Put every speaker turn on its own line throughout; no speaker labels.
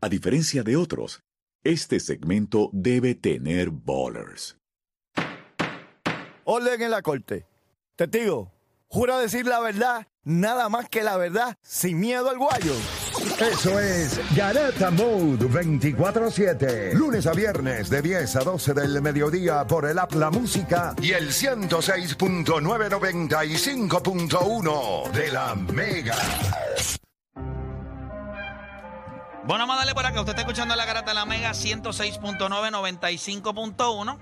A diferencia de otros, este segmento debe tener ballers.
Orden en la corte. Testigo, jura decir la verdad, nada más que la verdad, sin miedo al guayo.
Eso es Garata Mode 24-7. Lunes a viernes de 10 a 12 del mediodía por el App La Música y el 106.995.1 de la Mega.
Bueno, vamos a darle por acá. Usted está escuchando la garata de la Mega 106.9, 95.1.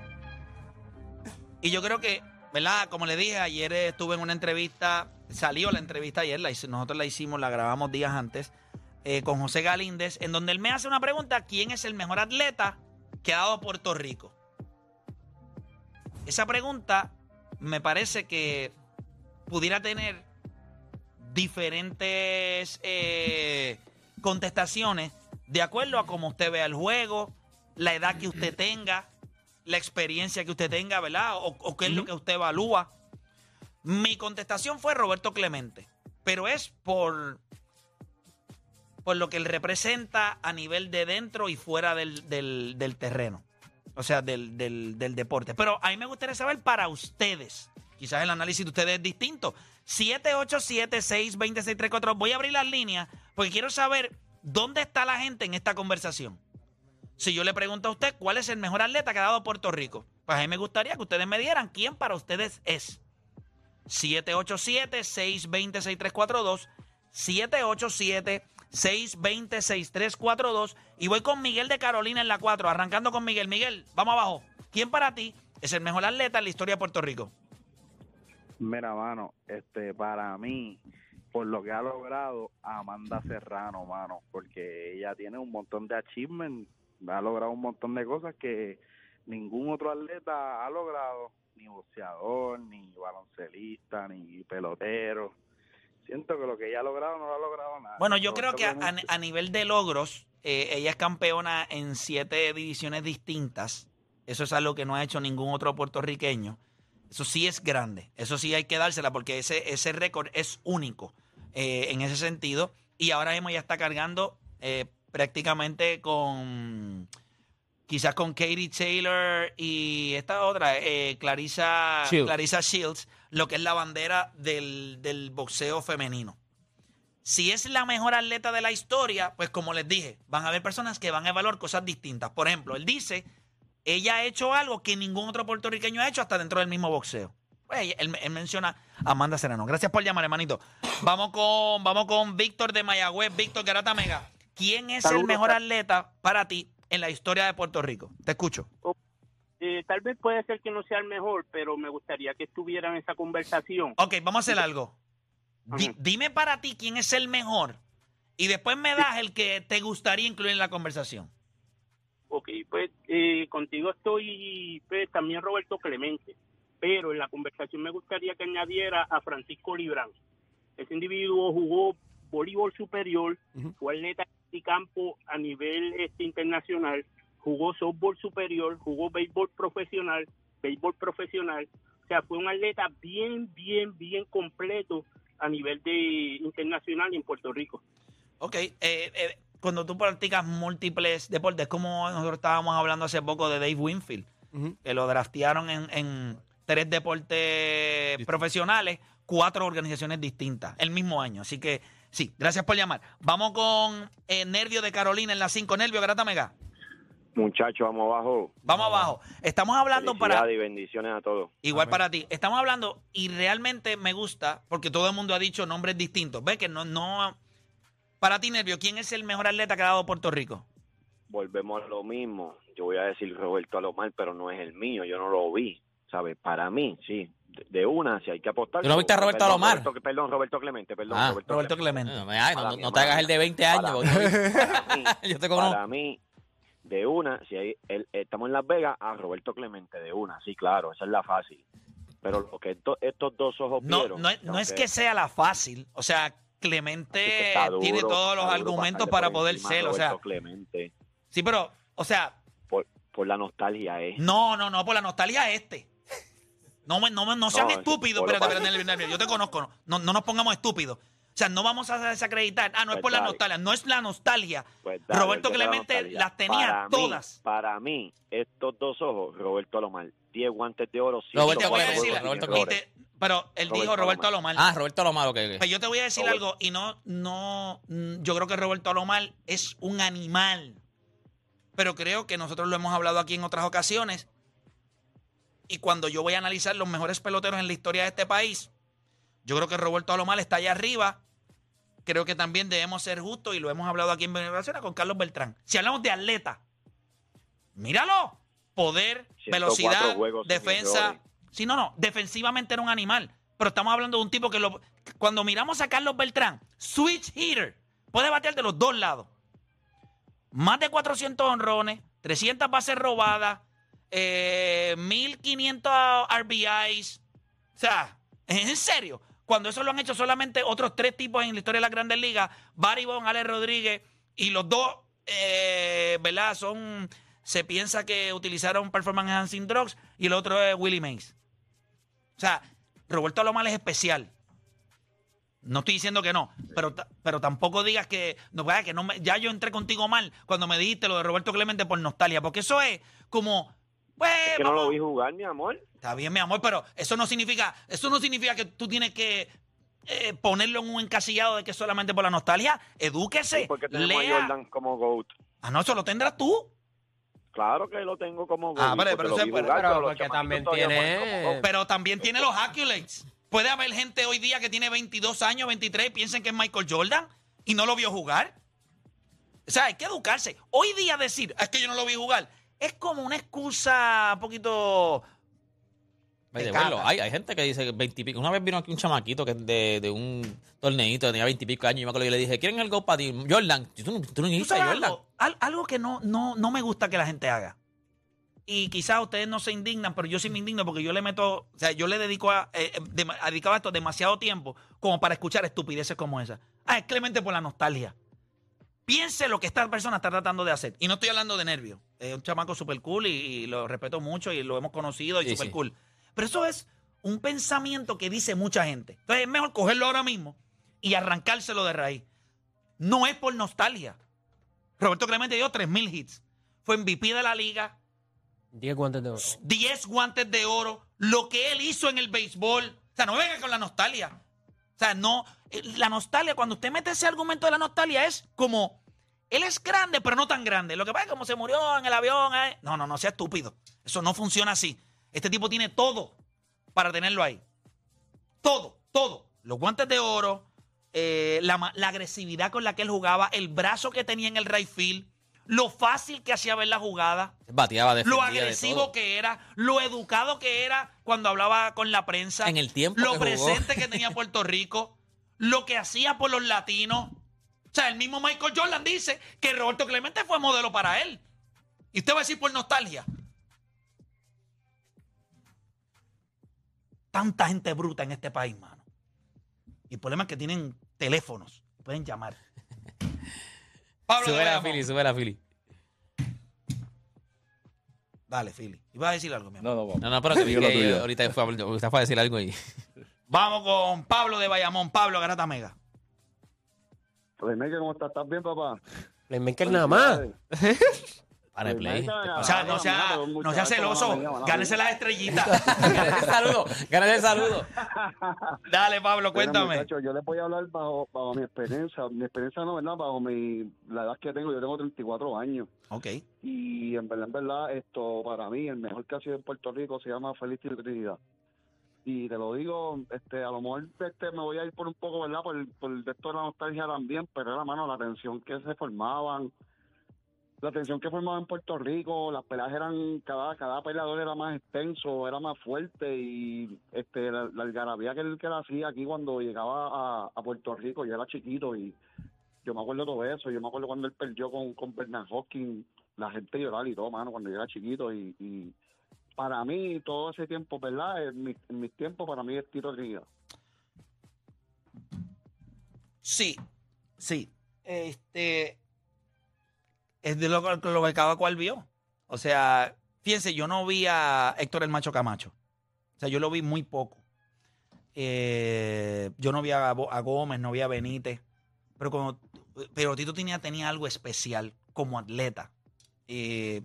Y yo creo que, ¿verdad? Como le dije, ayer estuve en una entrevista, salió la entrevista ayer, la nosotros la hicimos, la grabamos días antes, eh, con José Galíndez, en donde él me hace una pregunta, ¿quién es el mejor atleta que ha dado Puerto Rico? Esa pregunta me parece que pudiera tener diferentes eh, contestaciones de acuerdo a cómo usted vea el juego, la edad que usted tenga, la experiencia que usted tenga, ¿verdad? O, o qué es lo que usted evalúa. Mi contestación fue Roberto Clemente, pero es por, por lo que él representa a nivel de dentro y fuera del, del- del terreno, o sea, del, del- del deporte. Pero a mí me gustaría saber para ustedes, quizás el análisis de ustedes es distinto. 787-626-342. Voy a abrir las líneas porque quiero saber dónde está la gente en esta conversación. Si yo le pregunto a usted cuál es el mejor atleta que ha dado Puerto Rico, pues a mí me gustaría que ustedes me dieran quién para ustedes es. 787-620-6342. 787-620-6342. Y voy con Miguel de Carolina en la 4, arrancando con Miguel. Miguel, vamos abajo. ¿Quién para ti es el mejor atleta en la historia de Puerto Rico?
Mira, mano, este, para mí, por lo que ha logrado Amanda Serrano, mano, porque ella tiene un montón de achievements, ha logrado un montón de cosas que ningún otro atleta ha logrado, ni boxeador, ni baloncelista, ni pelotero. Siento que lo que ella ha logrado no lo ha logrado nada.
Bueno, yo creo que a nivel de logros, eh, ella es campeona en siete divisiones distintas. Eso es algo que no ha hecho ningún otro puertorriqueño. Eso sí es grande. Eso sí hay que dársela porque ese, ese récord es único eh, en ese sentido. Y ahora mismo ya está cargando eh, prácticamente con quizás con Katie Taylor y esta otra, eh, Clarissa,
Shields.
Clarissa Shields, lo que es la bandera del, del boxeo femenino. Si es la mejor atleta de la historia, pues como les dije, van a haber personas que van a evaluar cosas distintas. Por ejemplo, él dice, ella ha hecho algo que ningún otro puertorriqueño ha hecho hasta dentro del mismo boxeo. Pues, él, él menciona a Amanda Serrano. Gracias por llamar, hermanito. Vamos con, vamos con Víctor de Mayagüez. Víctor Garata Mega. ¿Quién es el mejor atleta para ti en la historia de Puerto Rico? Te escucho.
Eh, tal vez puede ser que no sea el mejor, pero me gustaría que estuviera en esa conversación.
Ok, vamos a hacer algo. Dime para ti quién es el mejor y después me das el que te gustaría incluir en la conversación.
Ok, pues eh, contigo estoy pues, también Roberto Clemente, pero en la conversación me gustaría que añadiera a Francisco Librán. Ese individuo jugó voleibol superior, fue atleta de campo a nivel este, internacional, jugó softball superior, jugó béisbol profesional, béisbol profesional. O sea, fue un atleta bien, bien, bien completo a nivel de internacional y en Puerto Rico.
Ok, eh, eh, cuando tú practicas múltiples deportes, como nosotros estábamos hablando hace poco de Dave Winfield, que lo draftearon en, en tres deportes profesionales, cuatro organizaciones distintas, el mismo año. Así que sí, gracias por llamar. Vamos con eh, Nervio de Carolina en la 5. Nervio, Grata Mega.
Muchachos, vamos abajo.
Vamos abajo. Estamos hablando para...
Y bendiciones a todos.
Igual para ti. Estamos hablando y realmente me gusta porque todo el mundo ha dicho nombres distintos. Ve que no, no. Para ti, Nervio, ¿quién es el mejor atleta que ha dado Puerto Rico?
Volvemos a lo mismo. Yo voy a decir Roberto Alomar, pero no es el mío. Yo no lo vi. ¿Sabes? Para mí, sí. De, de una, si hay que apostar.
¿Tú no viste a Roberto
Perdón,
Alomar?
Roberto- perdón, Roberto Clemente, perdón.
Ah,
Roberto,
Roberto Clemente.
No, ay, no-
Para
no
mí,
te hagas el de 20 años.
Para mí,
yo te conozco.
para mí, de una, si hay, el- estamos en Las Vegas, a Roberto Clemente, de una. Sí, claro, esa es la fácil. Pero lo que esto- estos dos ojos
No,
vieron...
no, es- no es
aunque-
que sea la fácil. O sea, Clemente
duro,
tiene todos los argumentos para poder ser. O sea,
Roberto Clemente,
sí, pero, o sea,
por, por la nostalgia, ¿eh?
no, no, no, por la nostalgia este. No, me- no, me- no sean
No,
estúpidos. Espérate, espérate, Nervio, Nervio, yo te conozco. No, no, no nos pongamos estúpidos. O sea, no vamos a desacreditar. Ah, no es
Pues
por la nostalgia. No es la nostalgia.
Pues dale,
Roberto
la
Clemente
nostalgia.
las tenía
Para mí-
todas.
para mí, estos dos ojos, Roberto Alomar, 10 guantes de oro.
Roberto
voy a decir,
Roberto Clemente.
pero él dijo
Roberto Alomar.
Alomar.
Ah, Roberto lo malo que.
Pues yo te voy a decir algo y no, no, mm, yo creo que Roberto Alomar es un animal. Pero creo que nosotros lo hemos hablado aquí en otras ocasiones. Y cuando yo voy a analizar los mejores peloteros en la historia de este país, yo creo que Roberto Alomar está allá arriba. Creo que también debemos ser justos y lo hemos hablado aquí en Venezuela con Carlos Beltrán. Si hablamos de atleta, míralo. Poder,
104
velocidad, defensa. Sí, no, no. Defensivamente era un animal. Pero estamos hablando de un tipo que lo, cuando miramos a Carlos Beltrán, switch hitter, puede batear de los dos lados. Más de 400 honrones, 300 bases robadas, eh, 1500 RBIs. O sea, en serio. Cuando eso lo han hecho solamente otros tres tipos en la historia de las grandes ligas, Barry Bonds, Alex Rodríguez, y los dos, eh, ¿verdad? Son, se piensa que utilizaron Performance Enhancing Drugs y el otro es Willie Mays. O sea, Roberto Alomar es especial. No estoy diciendo que no, pero, pero tampoco digas que, no, que no me- ya yo entré contigo mal cuando me dijiste lo de Roberto Clemente por nostalgia, porque eso es como, pues,
Es que no lo vi jugar, mi amor.
Está bien, mi amor, pero eso no significa, eso no significa que tú tienes que eh, ponerlo en un encasillado de que es solamente por la nostalgia. Edúquese,
Porque tenemos a
lea.
Jordan como GOAT.
Ah, no, eso lo tendrás tú.
Claro que lo tengo como GOAT.
Ah, pero- pero pero-
jugar,
pero
los
porque también tiene-
juegan como GOAT.
Pero también tiene los accolades. Puede haber gente hoy día que tiene 22 años, 23, y piensen que es Michael Jordan y no lo vio jugar. O sea, hay que educarse. Hoy día decir, "Ah, es que yo no lo vi jugar, es como una excusa un poquito...
Hay, hay gente que dice 20 y pico. Una vez vino aquí un chamaquito que es de, de un torneito, tenía 20 y pico años. Y me acuerdo que yo le dije, ¿quieren el Go para ti? Jordan, tú, no- tú no
¿Tú
dijiste
sabes
Jordan.
algo? Al- algo que no, no, no me gusta que la gente haga. Y quizás ustedes no se indignan, pero yo sí me indigno porque yo le meto, o sea, yo le dedico a, eh, eh, dem- a dedicado a esto demasiado tiempo como para escuchar estupideces como esa. Ah, es Clemente por la nostalgia. Piense lo que esta persona está tratando de hacer. Y no estoy hablando de nervios. Es un chamaco super cool y, y lo respeto mucho y lo hemos conocido y
Sí,
super
sí.
cool. Pero eso es un pensamiento que dice mucha gente. Entonces es mejor cogerlo ahora mismo y arrancárselo de raíz. No es por nostalgia. Roberto Clemente dio 3.000 hits. Fue MVP de la liga,
10 guantes de oro.
10 guantes de oro, lo que él hizo en el béisbol. O sea, no me venga con la nostalgia. O sea, no. eh, La nostalgia, cuando usted mete ese argumento de la nostalgia, es como. Él es grande, pero no tan grande. Lo que pasa es que como se murió en el avión. eh, No, no, no sea estúpido. Eso no funciona así. Este tipo tiene todo para tenerlo ahí. Todo, todo. Los guantes de oro, eh, la, agresividad con la que él jugaba, el brazo que tenía en el right field, lo fácil que hacía ver la jugada
Bateaba,
lo agresivo que era, lo educado que era cuando hablaba con la prensa,
En el tiempo
lo
que jugó.
presente que tenía Puerto Rico, lo que hacía por los latinos. O sea, el mismo Michael Jordan dice que Roberto Clemente fue modelo para él. Y usted va a decir por nostalgia. Tanta gente bruta en este país, mano. Y el problema es que tienen teléfonos. Pueden llamar. Pablo
Sube la. Philly, sube la Philly.
Dale, Philly. Iba a decir algo, mi amor.
No, no, vamos.
No, no, pero que ahorita fue, ahorita fue a decir algo ahí.
Vamos con Pablo de Bayamón. Pablo Garata Mega.
René, ¿cómo estás? ¿Estás bien, papá?
Playmaker nada más.
Para el play.
O sea, no sea, no sea celoso. Gánese las estrellitas.
Gánale el saludo, gánale el saludo.
Dale, Pablo, cuéntame.
Yo les voy a hablar bajo, bajo mi experiencia. Mi experiencia no, ¿verdad? Bajo mi, la edad que tengo. Yo tengo 34 años.
Ok.
Y en verdad, en verdad, esto para mí, el mejor que ha sido en Puerto Rico se llama Félix Trinidad. Y te lo digo, este, a lo mejor este, me voy a ir por un poco, ¿verdad? Por, por esto de la nostalgia también, pero era, mano, la tensión que se formaban, la tensión que formaban en Puerto Rico, las peleas eran, cada, cada peleador era más extenso, era más fuerte y este, la, la algarabía que él, que él hacía aquí cuando llegaba a, Puerto Rico, yo era chiquito y yo me acuerdo de todo eso, yo me acuerdo cuando él perdió con, con Bernard Hopkins, la gente lloraba y todo, mano, cuando yo era chiquito y, y para mí todo ese tiempo, ¿verdad? En, mi- en mis tiempos para mí es Tito Trinidad.
Sí, sí. Este. Es de lo, lo que cada cual vio. O sea, fíjense, yo no vi a Héctor el Macho Camacho. O sea, yo lo vi muy poco. Eh, yo no vi a, a Gómez, no vi a Benítez. Pero, como, pero Tito tenía, tenía algo especial como atleta. Eh,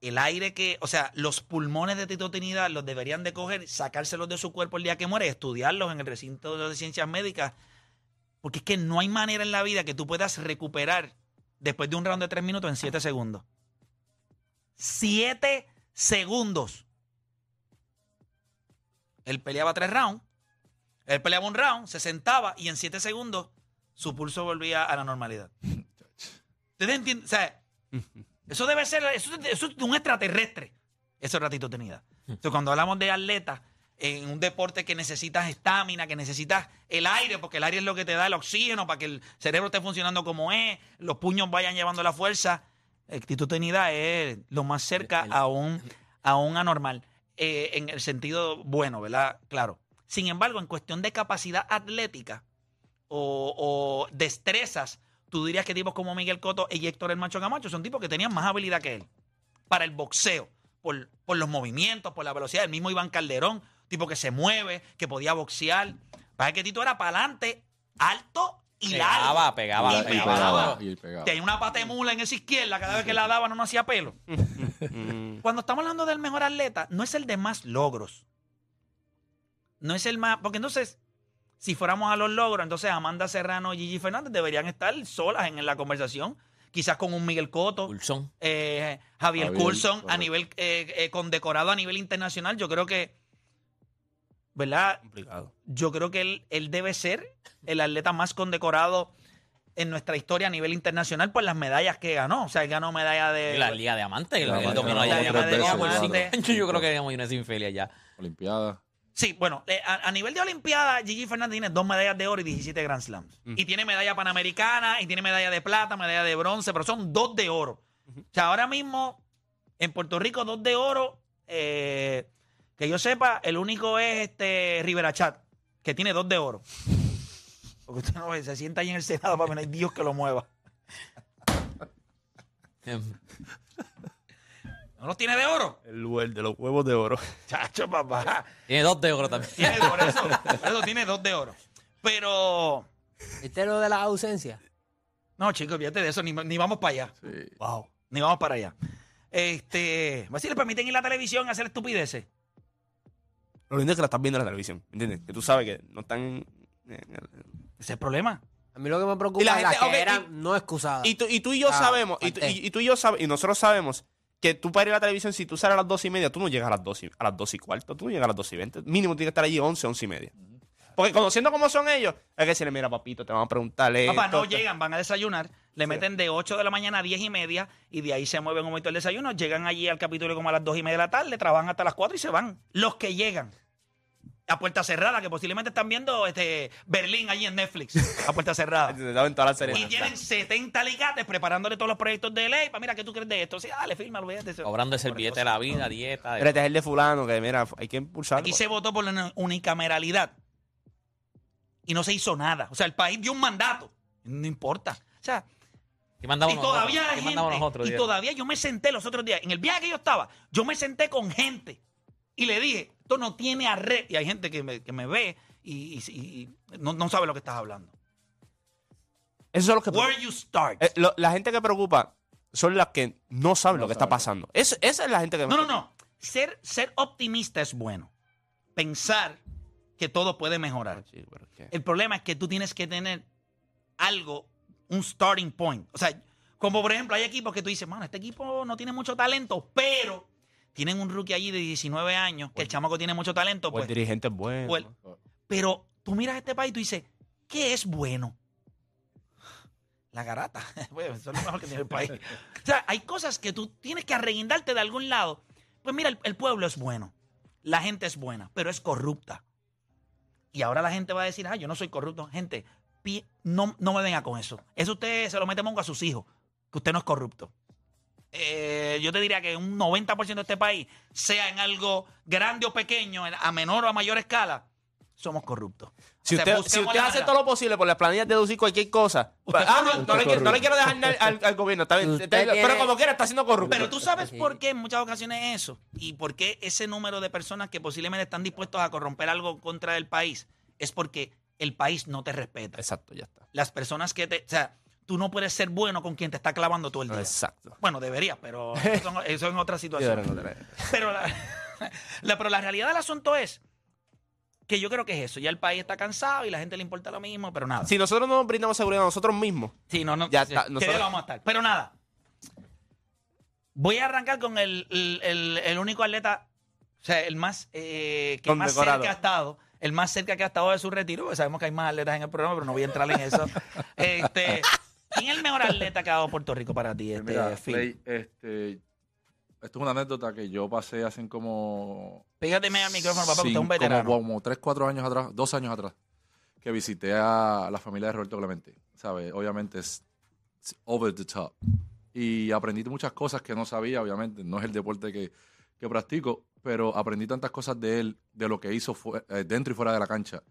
el aire que, o sea, los pulmones de Tito Trinidad los deberían de coger, sacárselos de su cuerpo el día que muere, estudiarlos en el recinto de ciencias médicas, porque es que no hay manera en la vida que tú puedas recuperar después de un round de tres minutos en siete segundos. Siete segundos. Él peleaba tres rounds, él peleaba un round, se sentaba y en siete segundos su pulso volvía a la normalidad. ¿Ustedes entienden? O sea, eso debe ser, eso, eso es de un extraterrestre. Ese ratito tenida. Entonces, cuando hablamos de atletas, en un deporte que necesitas estamina, que necesitas el aire, porque el aire es lo que te da el oxígeno para que el cerebro esté funcionando como es, los puños vayan llevando la fuerza. Actitud tenida es lo más cerca a un, a un anormal, eh, en el sentido bueno, ¿verdad? Claro. Sin embargo, en cuestión de capacidad atlética o, o destrezas, tú dirías que tipos como Miguel Cotto y Héctor El Macho Camacho son tipos que tenían más habilidad que él para el boxeo, por, por los movimientos, por la velocidad. El mismo Iván Calderón, tipo que se mueve, que podía boxear. Para que Tito era para adelante, alto y
Pegaba,
largo.
pegaba,
Y
pegaba.
pegaba.
Y pegaba.
Tenía una pata de mula en esa izquierda, cada vez que la daba no nos hacía pelo. Cuando estamos hablando del mejor atleta, no es el de más logros. No es el más. Porque entonces, si fuéramos a los logros, entonces Amanda Serrano y Gigi Fernández deberían estar solas en, en la conversación. Quizás con un Miguel Cotto,
Pulsón.
eh, Javier,
Javier,
Coulson, a nivel eh, eh, condecorado a nivel internacional. Yo creo que, ¿verdad?
Complicado.
Yo creo que él, él debe ser el atleta más condecorado en nuestra historia a nivel internacional por las medallas que ganó. O sea, él ganó medalla de.
La Liga de Amantes, el,
La
el
Liga
dominó
de
la
Amantes
Liga de Yo creo que digamos una sin felia ya.
Olimpiada.
Sí, bueno, eh, a, a nivel de Olimpiada, Gigi Fernández tiene dos medallas de oro y 17 Grand Slams.
Mm.
Y tiene medalla panamericana, y tiene medalla de plata, medalla de bronce, pero son dos de oro. O sea, ahora mismo, en Puerto Rico, dos de oro. eh, que yo sepa, el único es este Rivera Chat, que tiene dos de oro. Porque usted no ve, se sienta ahí en el Senado para ver, Dios que lo mueva. ¿No los tiene de oro?
El, hue- de los huevos de oro.
Chacho, papá.
Tiene dos de oro también.
Tiene, por eso, por eso tiene dos de oro. Pero,
¿Viste lo de la ausencia?
no, chicos, fíjate de eso, ni, ni vamos para allá.
Sí.
Wow.
Ni vamos para allá. Este, si le permiten ir a la televisión a hacer estupideces.
Lo lindo es que la estás viendo en la televisión. ¿Entiendes? Que tú sabes que no están. el-
Ese es el problema.
A mí lo que me preocupa
Y la
es que
ok,
eran
y-
no excusadas.
Y tú, y tú y yo
Ah,
sabemos, y tú,
falté.
y, y tú y yo sabemos, y nosotros sabemos que tú para ir a la televisión, si tú sales a las dos y media, tú no llegas a las dos y, a las dos y cuarto, tú no llegas a las dos y veinte. Mínimo tienes que estar allí once, once y media. Porque conociendo cómo son ellos, hay que decirle, mira, papito, te vamos a preguntarle.
Papá,
esto,
no
esto".
llegan, van a desayunar, le meten de 8 de la mañana a 10 y media y de ahí se mueven un momento el desayuno, llegan allí al capítulo como a las 2 y media de la tarde, trabajan hasta las 4 y se van. Los que llegan. A puerta cerrada, que posiblemente están viendo este Berlín allí en Netflix, a puerta cerrada.
Te daban todas las series.
Y tienen 70 ligates preparándole todos los proyectos de ley. Para mira, ¿qué tú crees de esto? Sí, dale, firma, olvídate.
Cobrando el servillete de la vida, dieta. de-
Mira, este es el de fulano, que mira, hay que impulsarlo.
Aquí se votó por la unicameralidad y no se hizo nada. O sea, el país dio un mandato. No importa. O sea,
¿Qué mandamos
y
nosotros?
todavía hay
¿Qué mandamos
gente.
nosotros,
y todavía yo me senté los otros días. En el viaje que yo estaba, yo me senté con gente y le dije, esto no tiene arreglo. Y hay gente que me, que me ve y, y- y no, no sabe lo que estás hablando.
Esos son los que
Where you start.
Eh, lo- la gente que preocupa son las que no saben lo que está pasando. Es- esa es la gente que...
No, no, no. Ser, ser optimista es bueno. Pensar que todo puede mejorar.
Sí, es
El problema es que tú tienes que tener algo, un starting point. O sea, como por ejemplo, hay equipos que tú dices, mano, este equipo no tiene mucho talento, pero tienen un rookie allí de 19 años, que el chamaco tiene mucho talento,
o el
pues,
dirigente es bueno.
pues, pero tú miras este país y tú dices, ¿qué es bueno? La garata. Bueno, eso es lo mejor que tiene el país. O sea, hay cosas que tú tienes que arreguindarte de algún lado. Pues mira, el, el pueblo es bueno. La gente es buena, pero es corrupta. Y ahora la gente va a decir, ah, yo no soy corrupto. Gente, pi- no, no me venga con eso. Eso usted se lo mete mongo a sus hijos, que usted no es corrupto. Eh, yo te diría que un 90% de este país, sea en algo grande o pequeño, a menor o a mayor escala, somos corruptos.
Si
O sea,
usted, si hace todo lo posible por las planillas de deducir cualquier cosa. Ah, no, no, le, quiero- no le quiero dejar al, al gobierno, está bien,
Usted
está bien, pero como quiera está siendo corrupto.
Pero tú sabes por qué en muchas ocasiones eso y por qué ese número de personas que posiblemente están dispuestos a corromper algo contra el país es porque el país no te respeta.
Exacto, ya está.
Las personas que te, o sea, tú no puedes ser bueno con quien te está clavando todo el día.
Exacto.
Bueno, deberías, pero eso, eso en otra situación. Pero la, la- pero la realidad del asunto es que yo creo que es eso. Ya el país está cansado y la gente le importa lo mismo, pero nada.
Si nosotros no nos brindamos seguridad a nosotros mismos,
Sí, no, no.
Ya está,
¿qué
nosotros-
día vamos a estar? Pero nada. Voy a arrancar con el, el- el- el único atleta, o sea, el más eh, que más cerca ha estado, el más cerca que ha estado de su retiro, porque sabemos que hay más atletas en el programa, pero no voy a entrar en eso. este, ¿Quién es el mejor atleta que ha dado Puerto Rico para ti, este,
Mira? Play, este, esto es una anécdota que yo pasé hace como...
Pégate al micrófono, papá, que usted es un veterano.
Como, como tres, cuatro años atrás, dos años atrás, que visité a la familia de Roberto Clemente. ¿Sabes? Obviamente es, es over the top. Y aprendí muchas cosas que no sabía, obviamente. No es el deporte que, que practico, pero aprendí tantas cosas de él, de lo que hizo eh, dentro y fuera de la cancha.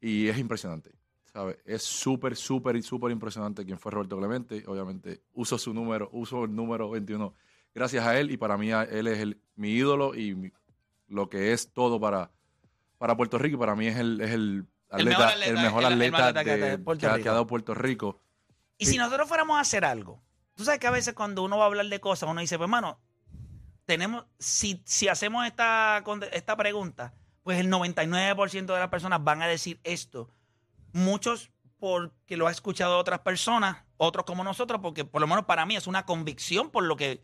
Y es impresionante. Es súper, súper y súper impresionante quién fue Roberto Clemente. Obviamente uso su número, uso el número 21 gracias a él y para mí él es el, mi ídolo y mi- lo que es todo para, para Puerto Rico y para mí es el, es el atleta, el mejor atleta,
que-
ha- dado Puerto Rico.
Y si nosotros fuéramos a hacer algo, tú sabes que a veces cuando uno va a hablar de cosas, uno dice, pues hermano, tenemos, si, si hacemos esta, esta pregunta, pues el 99% de las personas van a decir esto. Muchos porque lo ha escuchado otras personas, otros como nosotros, porque por lo menos para mí es una convicción por lo que,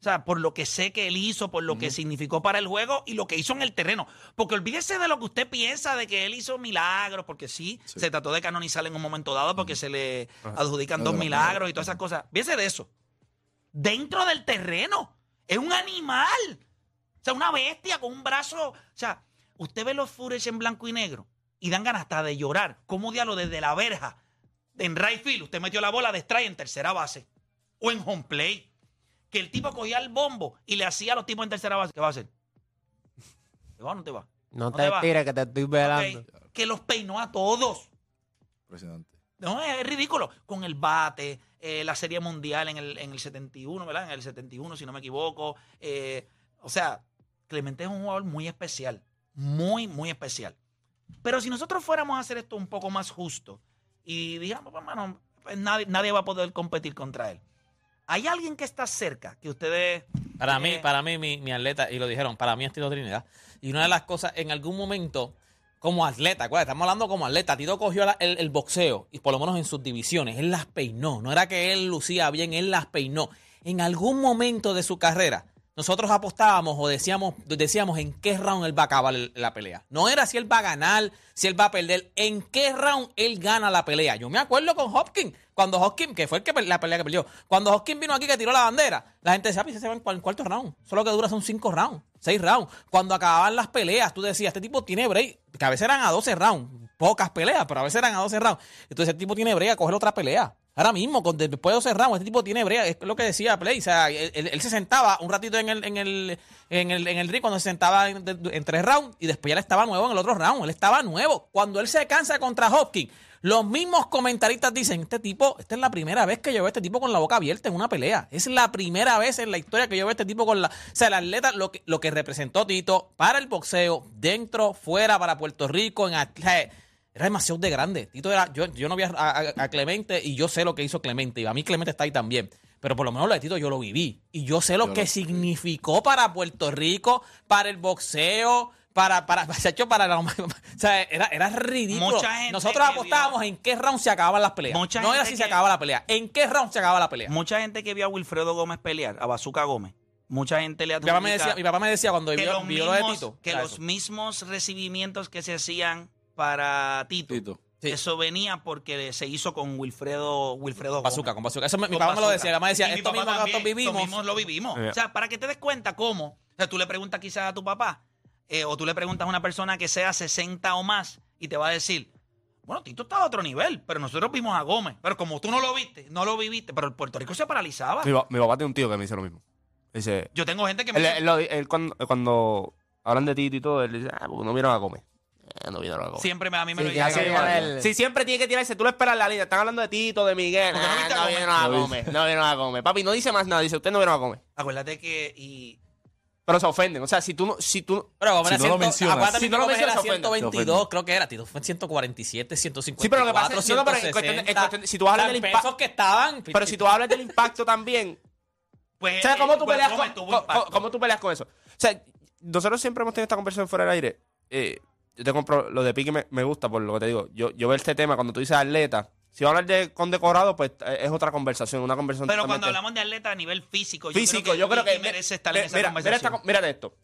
o sea, por lo que sé que él hizo, por lo que significó para el juego y lo que hizo en el terreno. Porque olvídese de lo que usted piensa de que él hizo milagros, porque sí,
Sí.
se trató de canonizar en un momento dado porque se le adjudican dos milagros y todas esas cosas. Fíjese de eso. Dentro del terreno. Es un animal. O sea, una bestia con un brazo. O sea, usted ve los Fures en blanco y negro y dan ganas hasta de llorar. ¿Cómo diablo desde la verja? En right field, usted metió la bola de strike en tercera base. O en home play. Que el tipo cogía el bombo y le hacía a los tipos en tercera base. ¿Qué va a hacer? ¿Te va o no te va?
No
¿Dónde
te
va?
estires que te estoy velando.
Que los peinó a todos.
Impresionante.
No, es ridículo. Con el bate, eh, la Serie Mundial en el, en el 71, ¿verdad? En el 71, si no me equivoco. Eh, o sea, Clemente es un jugador muy especial. Muy, muy especial. Pero si nosotros fuéramos a hacer esto un poco más justo y digamos, pues, hermano, pues, nadie, nadie va a poder competir contra él. ¿Hay alguien que está cerca que ustedes...
Para mí,
eh,
para mí, mi, mi atleta, y lo dijeron, para mí es Tito Trinidad. Y una de las cosas, en algún momento, como atleta, acuérdate, estamos hablando como atleta, Tito cogió la- el, el boxeo, y por lo menos en sus divisiones, él las peinó. No era que él lucía bien, él las peinó. En algún momento de su carrera, nosotros apostábamos o decíamos, decíamos en qué round él va a acabar el- la pelea. No era si él va a ganar, si él va a perder, en qué round él gana la pelea. Yo me acuerdo con Hopkins, cuando Hopkins, que fue el que la pelea que perdió, cuando Hopkins vino aquí que tiró la bandera, la gente decía, "Ah, pues ese se va en cual- cuarto round. Solo que dura son cinco rounds, seis rounds. Cuando acababan las peleas, tú decías, este tipo tiene break, que a veces eran a 12 rounds, pocas peleas, pero a veces eran a 12 rounds. Entonces el tipo tiene break a coger otra pelea. Ahora mismo, con, después de 12 rounds, este tipo tiene brea, es lo que decía Play. O sea, él, se sentaba un ratito en el, en el, en el, en el ring cuando se sentaba en, tres rounds y después ya él estaba nuevo en el otro round. Él estaba nuevo. Cuando él se cansa contra Hopkins, los mismos comentaristas dicen, este tipo, esta es la primera vez que yo veo a este tipo con la boca abierta en una pelea. Es la primera vez en la historia que yo veo a este tipo con la... O sea, el atleta, lo que, lo que representó Tito para el boxeo, dentro, fuera, para Puerto Rico, en... era demasiado de grande. Tito era, yo, yo no vi a, a- a Clemente y yo sé lo que hizo Clemente. Y a mí Clemente está ahí también. Pero por lo menos lo de Tito yo lo viví. Y yo sé lo
Yo
que
lo-
significó para Puerto Rico, para el boxeo, para, para, se ha hecho para la, o sea, era, era ridículo.
Mucha gente
Nosotros apostábamos en qué round se acababan las peleas.
Mucha
no era si se acababa la pelea. ¿En qué round se acababa la pelea?
Mucha gente que vio a Wilfredo Gómez pelear, a Bazooka Gómez, mucha gente le
Mi papá, me
adjudica
decía, mi papá me decía cuando vio,
los,
vio lo de Tito.
que los
eso.
mismos recibimientos que se hacían para Tito,
Tito.
Sí.
eso venía porque se hizo con Wilfredo, Wilfredo Gómez.
Bazooka, con bazooka. Eso me- mi papá me lo decía. Papá me decía, esto mismo nosotros vivimos.
Esto mismo lo vivimos.
Yeah.
O sea, para que te des cuenta cómo, o sea, tú le preguntas quizás a tu papá, eh, o tú le preguntas a una persona que sea 60 o más, y te va a decir, bueno, Tito está a otro nivel, pero nosotros vimos a Gómez. Pero como tú no lo viste, no lo viviste, pero el Puerto Rico se paralizaba.
Mi, pa- mi papá tiene un tío que me dice lo mismo. Dice,
Yo tengo gente que me
él,
dice,
él cuando, cuando hablan de Tito y todo, él dice, ah, pues no vieron a Gómez. No a comer.
Siempre me, a mí me
Sí,
lo
que el-
Si siempre tiene que tirarse, tú lo esperas en la línea. Están hablando de Tito, de Miguel.
Porque no
Ah, no
comer.
vieron a
No
comer. No vieron a comer. Papi, no dice más nada. Dice, usted no vieron a comer.
Acuérdate que. Y,
Pero se ofenden. O sea, si tú no. Si tú,
Pero
Si no lo
100,
mencionas.
acuérdate
Si
que
no lo mencionas, se ofende.
122, creo que era. Tito fue en 147, 154.
Sí, pero lo que pasa es- no, no, pero en cuestión de- en cuestión de- si tú hablas del
pesos
impacto-
que estaban.
pero si tú hablas del impacto también.
pues,
O sea, ¿cómo tú,
pues,
peleas con, cómo tú peleas con eso? O sea, nosotros siempre hemos tenido esta conversación fuera del aire. Eh, yo te compro lo de Pique me, me gusta por lo que te digo. Yo, yo veo este tema cuando tú dices atleta. Si vas a hablar de condecorado, pues eh, es otra conversación, una conversación
Pero cuando hablamos de atleta a nivel físico,
físico, yo creo que,
Vicky merece estar en
mira,
esa
mira, mira, esta
conversación.
co- mira esto.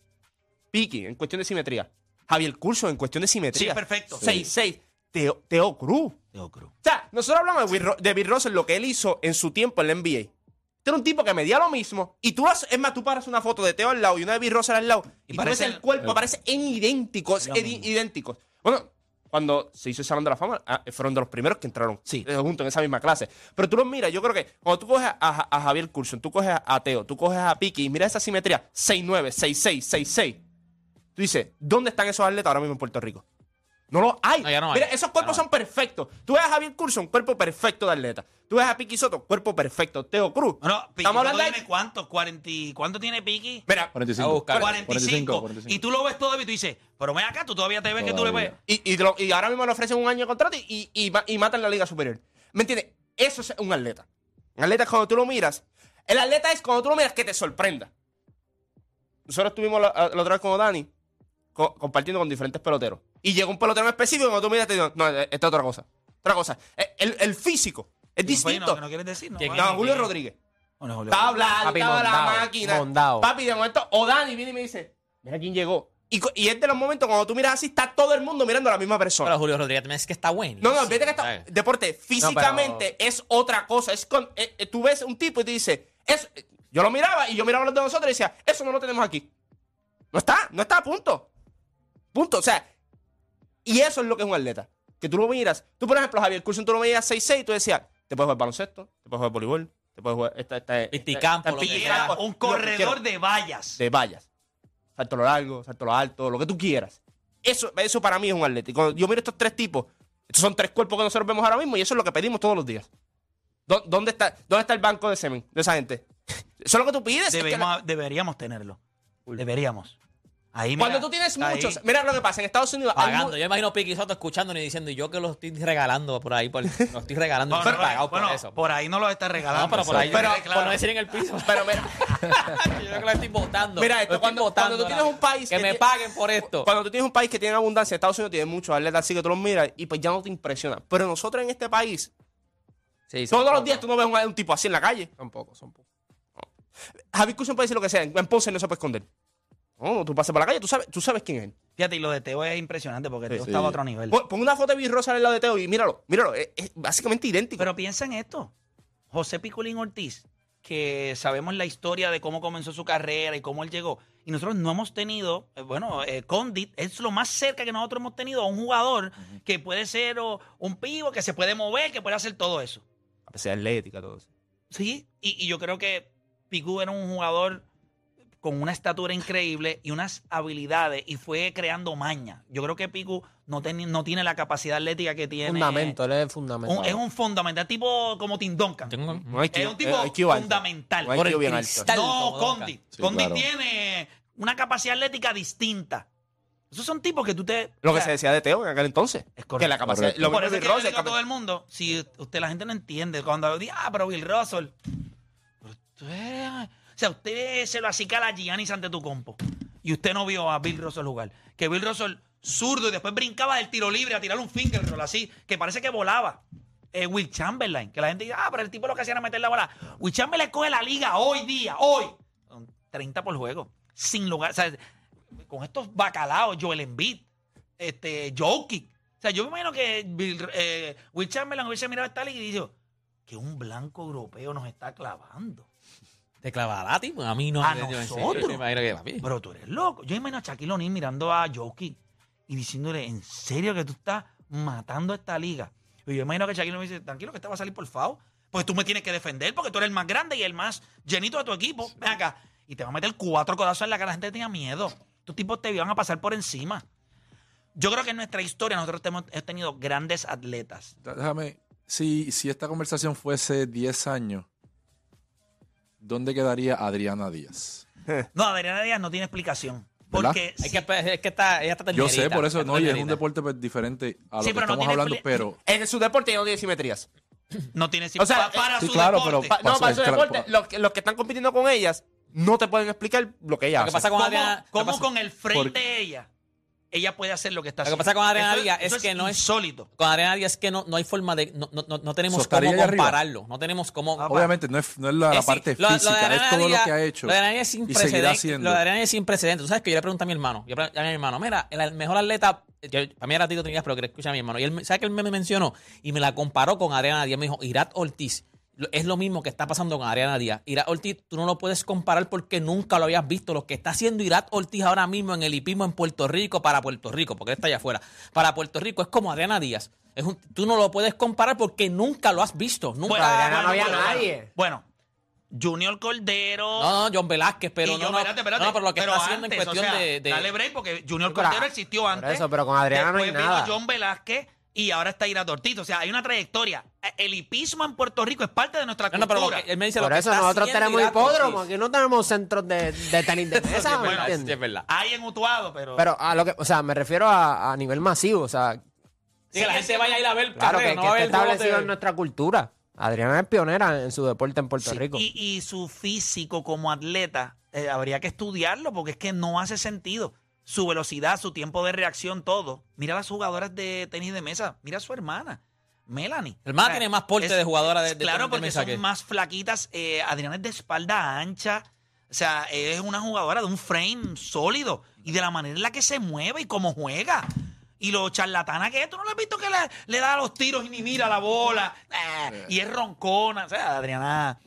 Piki, en cuestión de simetría. Javier Curso, en cuestión de simetría.
Sí, perfecto.
6-6. Teo, Teo Cruz.
Teo Cruz.
O sea, nosotros hablamos de Bill, Ro- de Bill Russell, lo que él hizo en su tiempo en la NBA. Este era un tipo que medía lo mismo. Y tú, haces- es más, tú paras una foto de Teo al lado y una de Bill Russell al lado. Y, tú ves
parecen-
el cuerpo, parecen idénticos,
Lo
edi-
mismo.
idénticos. Bueno, cuando se hizo el Salón de la Fama, ah, fueron de los primeros que entraron
Sí.
eh, juntos en esa misma clase. Pero tú los miras, yo creo que cuando tú coges a, a- a Javier Curson, tú coges a Teo, tú coges a Piki y miras esa simetría, 6'9, 6'6, 6'6. Tú dices, ¿dónde están esos atletas ahora mismo en Puerto Rico? No lo hay.
No, ya no hay.
Mira, esos cuerpos
Ya no
son perfectos. Tú ves a Javier Curson, cuerpo perfecto de atleta. Tú ves a Piki Soto, cuerpo perfecto. Teo Cruz.
Bueno, Piqui,
Estamos hablando de...
tiene cuánto? 40, y- ¿Cuánto tiene Piqui?
Mira,
45.
A buscar.
45.
45.
Y tú lo ves todo y tú dices, pero ven acá, tú todavía te ves que tú le ves.
Todavía.
y, y, lo- y ahora mismo le ofrecen un año de contrato y, y, y matan la Liga Superior. ¿Me entiendes? Eso es un atleta. Un atleta es cuando tú lo miras. El atleta es cuando tú lo miras que te sorprenda. Nosotros estuvimos la, la otra vez con Dani co- compartiendo con diferentes peloteros. Y llegó un pelotero en específico y cuando tú miras te digo, no, esta es otra cosa. Otra cosa. Eh, El, el físico es
Pues,
distinto.
no, que no quieres decir, no.
¿Quién?
vale.
No, Julio Rodríguez.
No, no, Julio
Estaba hablando,
Papi,
estaba la máquina.
mondao.
Papi, de momento, o Dani viene y me dice, mira quién llegó. Y, y es de los momentos cuando tú miras así, está todo el mundo mirando a la misma persona.
Pero Julio Rodríguez también es que está bueno.
no, no, vete que está. Deporte, físicamente es otra cosa. Es con, eh, eh, tú ves un tipo y te dice, eh, yo lo miraba y yo miraba a los de nosotros y decía, eso no lo tenemos aquí. No está, no está, punto. Punto. O sea, y eso es lo que es un atleta. Que tú lo miras. Tú, por ejemplo, Javier Curson, tú lo veías 6'6 y tú decías, te puedes jugar baloncesto, te puedes jugar voleibol, te puedes jugar. Esta, esta, esta-
Pisticampo,
pisticampo,
un
lo
corredor de vallas.
de vallas. Salto lo largo, salto lo alto, lo que tú quieras. Eso, eso para mí es un atleta. Y cuando yo miro estos tres tipos, estos son tres cuerpos que nosotros vemos ahora mismo y eso es lo que pedimos todos los días. ¿Dó- ¿Dónde está, dónde está el banco de semen de esa gente? Eso es lo que tú pides. es que
Debemos- deberíamos tenerlo. Deberíamos. Ahí,
cuando tú tienes
ahí.
muchos, mira lo que pasa, en Estados Unidos
Pagando. Yo imagino Piqui Soto escuchando y diciendo, y yo que lo estoy regalando por ahí, por, lo estoy regalando,
No,
no,
no,
pagado
bueno,
por eso.
por ahí no lo está regalando.
no, pero por ahí,
Pero-
por no decir en el piso.
Pero mira,
yo creo que lo estoy votando.
Mira esto, cuando-
votando
cuando tú tienes un país
Que
que
me paguen por esto.
cuando tú tienes un país que tiene abundancia, Estados Unidos tiene muchos atletas así que tú los miras y pues ya no te impresiona. Pero nosotros en este país,
Sí,
todos los días tú no ves un, un tipo así en la calle.
Son pocos, son pocos.
Curson puede decir lo que sea, en Ponce no se puede esconder. No, tú pasas por la calle, tú sabes, tú sabes quién es él.
Fíjate, y lo de Teo es impresionante porque Teo
Sí.
estaba a otro nivel.
Pon, pon una foto de Bill Russell al lado de Teo y míralo, míralo, es, es básicamente idéntico.
Pero piensa en esto. José Piculín Ortiz, que sabemos la historia de cómo comenzó su carrera y cómo él llegó. Y nosotros no hemos tenido, eh, bueno, eh, Condit es lo más cerca que nosotros hemos tenido a un jugador que puede ser o, un pivo, que se puede mover, que puede hacer todo eso.
a pesar de atlética, todo eso.
Sí, y, y yo creo que Picu era un jugador con una estatura increíble y unas habilidades y fue creando maña. Yo creo que Picu no, teni- no tiene la capacidad atlética que tiene.
Fundamento, él es fundamento.
Un- es un fundamental, tipo como Tim Duncan.
Tengo-
No hay
Es un tipo
IQ alto.
fundamental.
No hay bien alto.
cristal.
No, Condi.
Sí,
Condi
claro.
tiene una capacidad atlética distinta. Esos son tipos que tú te.
Lo
o
que
sea,
se decía de Teo en aquel entonces.
Es correcto.
Que la capacidad.
Correcto.
Lo
por eso es
Bill
que yo
Russell,
a todo el mundo, si usted la gente no entiende, cuando dice, ah, pero Bill Russell. pero usted- o sea, usted se lo acicala a Giannis ante tu compo. Y usted no vio a Bill Russell jugar. Que Bill Russell zurdo y después brincaba del tiro libre a tirar un finger roll así, que parece que volaba. Eh, Will Chamberlain, que la gente dice, ah, pero el tipo lo que hacía era meter la bola. Will Chamberlain coge la liga hoy día, hoy. Son 30 por juego. Sin lugar. O sea, con estos bacalaos, Joel Embiid, este, Jokic. O sea, yo me imagino que eh, Will Chamberlain hubiese mirado esta liga y dijo que un blanco europeo nos está clavando.
¿Te clavará a ti? Pues a mí no.
A
yo- yo-
nosotros.
yo me imagino que papi.
Pero tú eres loco. Yo imagino a Shaquille O'Neal mirando a Jokic y diciéndole, ¿en serio que tú estás matando esta liga? Y yo imagino que Shaquille O'Neal dice, tranquilo que te va a salir por FAO. Pues tú me tienes que defender porque tú eres el más grande y el más llenito de tu equipo. Ven acá. Y te va a meter cuatro codazos en la cara. La gente tenía miedo. Estos tipos te iban a pasar por encima. Yo creo que en nuestra historia nosotros hemos, hemos tenido grandes atletas.
Déjame, si, si esta conversación fuese 10 años, ¿dónde quedaría Adriana Díaz?
No, Adriana Díaz no tiene explicación. Porque
Es que, pues, es que está, ella está
Yo sé, por eso, no, y es un deporte pues, diferente a lo
Sí,
que
no
estamos hablando, pero...
En su deporte ya no tiene simetrías.
no tiene
O sea,
pa- para
sí,
su
claro,
deporte.
pero
Pa- no, para su
claro,
deporte, los, que- los que están compitiendo con ellas no te pueden explicar lo que ella
Lo que
hace.
pasa con
¿Cómo,
Adriana,
cómo
pasa-
con el frente de ella, ella puede hacer lo que está
Lo que
haciendo?
pasa con Adriana Díaz es que no es-
insólito.
Con Adriana Díaz es que no, no hay forma de. No, no, no- no tenemos cómo
arriba.
compararlo. No tenemos cómo.
Ah,
Obviamente no es, no es la, la
Es sí,
parte
lo- lo
física,
Adriana
es todo lo que ha hecho
Lo de Adriana Díaz es sin
y seguirá
precedente.
haciendo.
Lo de Adriana Díaz es sin precedentes. Tú sabes que yo le pregunté a mi hermano. Yo le pregunté a mi hermano, mira, el mejor atleta. Yo, para mí era Tito Trinidad, pero que escucha a mi hermano. Y él, me- ¿sabes que él me mencionó? Y me la comparó con Adriana Díaz. Me dijo, Irat Ortiz. Lo- Es lo mismo que está pasando con Adriana Díaz. Irat Ortiz, tú no lo puedes comparar porque nunca lo habías visto. Lo que está haciendo Irat Ortiz ahora mismo en el hipismo en Puerto Rico, para Puerto Rico, porque él está allá afuera. Para Puerto Rico es como Adriana Díaz. Es un- tú no lo puedes comparar porque nunca lo has visto. Nunca.
Bueno,
Adriana no había
bueno,
nadie.
Bueno, Junior Cordero.
No, no, John Velázquez, pero no,
yo,
no,
espérate, espérate,
no, pero lo que
pero
está haciendo
antes,
en cuestión
o sea,
de, de-
Dale break porque Junior
Pero,
Cordero
ah,
existió
por
antes.
eso, pero con Adriana no hay
Después vino
nada.
John Velázquez y ahora está Ira Tortito. O sea, hay una trayectoria. El hipismo en Puerto Rico es parte de nuestra
No, no, pero lo
cultura.
que él me dice
Por
lo
eso
está
nosotros tenemos
Irat
hipódromo,
Ortiz.
aquí no tenemos centros de, de tenis de mesa,
sí es verdad.
Hay en Utuado, pero...
Pero a lo que, o sea, me refiero a, a nivel masivo, o sea,
Sí, que la gente vaya a ir a ver
claro
carrera,
que,
no
que
a ver juegos
establecido en nuestra cultura. Adriana es pionera en su deporte en Puerto
Sí,
Rico.
Y, y su físico como atleta, eh, habría que estudiarlo porque es que no hace sentido. Su velocidad, su tiempo de reacción, todo. Mira las jugadoras de tenis de mesa. Mira a su hermana, Melanie.
El más
O sea,
tiene más porte de jugadora de- de
Claro,
tenis de
porque
mesa
son
que-
más flaquitas. Eh, Adriana es de espalda ancha. O sea, es una jugadora de un frame sólido. Y de la manera en la que se mueve y cómo juega. Y lo charlatana que es, tú no lo has visto que le, le da los tiros y ni mira la bola. Eh, y es roncona. O sea, Adriana.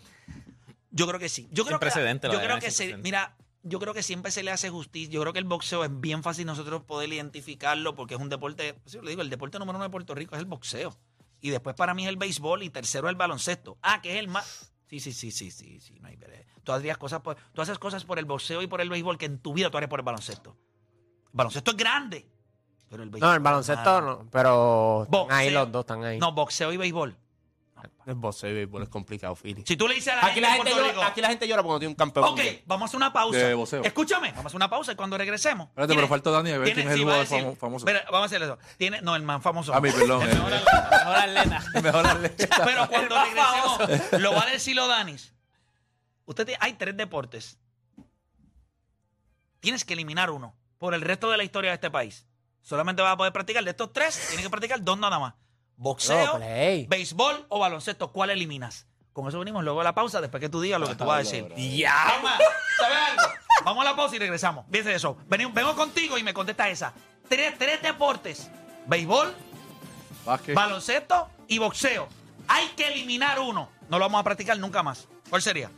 Yo creo que sí. Yo creo
Sin
que,
precedente,
yo creo que se, mira, yo creo que siempre se le hace justicia. Yo creo que el boxeo es bien fácil nosotros poder identificarlo porque es un deporte, pues yo le digo, el deporte número uno de Puerto Rico es el boxeo. Y después para mí es el béisbol y tercero el baloncesto. Ah, que es el más. Sí, sí, sí, sí, sí, sí, no hay. Tú harías cosas por, tú haces cosas por el boxeo y por el béisbol que en tu vida tú harías por el baloncesto. El baloncesto es grande, pero el béisbol
no, el baloncesto no, pero están ahí los dos, están ahí.
No, boxeo y béisbol.
El boxeo y béisbol es complicado, Philly.
Si tú le dices a la
Aquí
gente
la,
en
gente
Puerto
llora,
Rico,
aquí la gente llora porque no tiene un campeón.
Ok,
mundial.
vamos a hacer una pausa.
De boxeo.
Escúchame, vamos a hacer una pausa y cuando regresemos.
Espérate, pero falta Dani a ver quién es el jugador famo- famoso.
Vamos a hacer eso. Tiene, no, el más famoso.
A mí, perdón.
El
eh.
mejor atleta.
Mejor atleta.
Mejor atleta.
Pero cuando regresemos, lo va a decir lo Danis. Usted tiene- hay tres deportes. Tienes que eliminar uno por el resto de la historia de este país. Solamente vas a poder practicar de estos tres, tienes que practicar dos nada más. Boxeo,
No, play.
béisbol o baloncesto. ¿Cuál eliminas? Con eso venimos luego a la pausa, después que tú digas lo que tú vas a decir.
Ya.
Toma, ¿sabes algo? Vamos a la pausa y regresamos. Fíjense eso. Vengo, vengo contigo y me contesta esa. Tres, tres deportes. Béisbol,
Vázquez.
baloncesto y boxeo. Hay que eliminar uno. No lo vamos a practicar nunca más. ¿Cuál sería?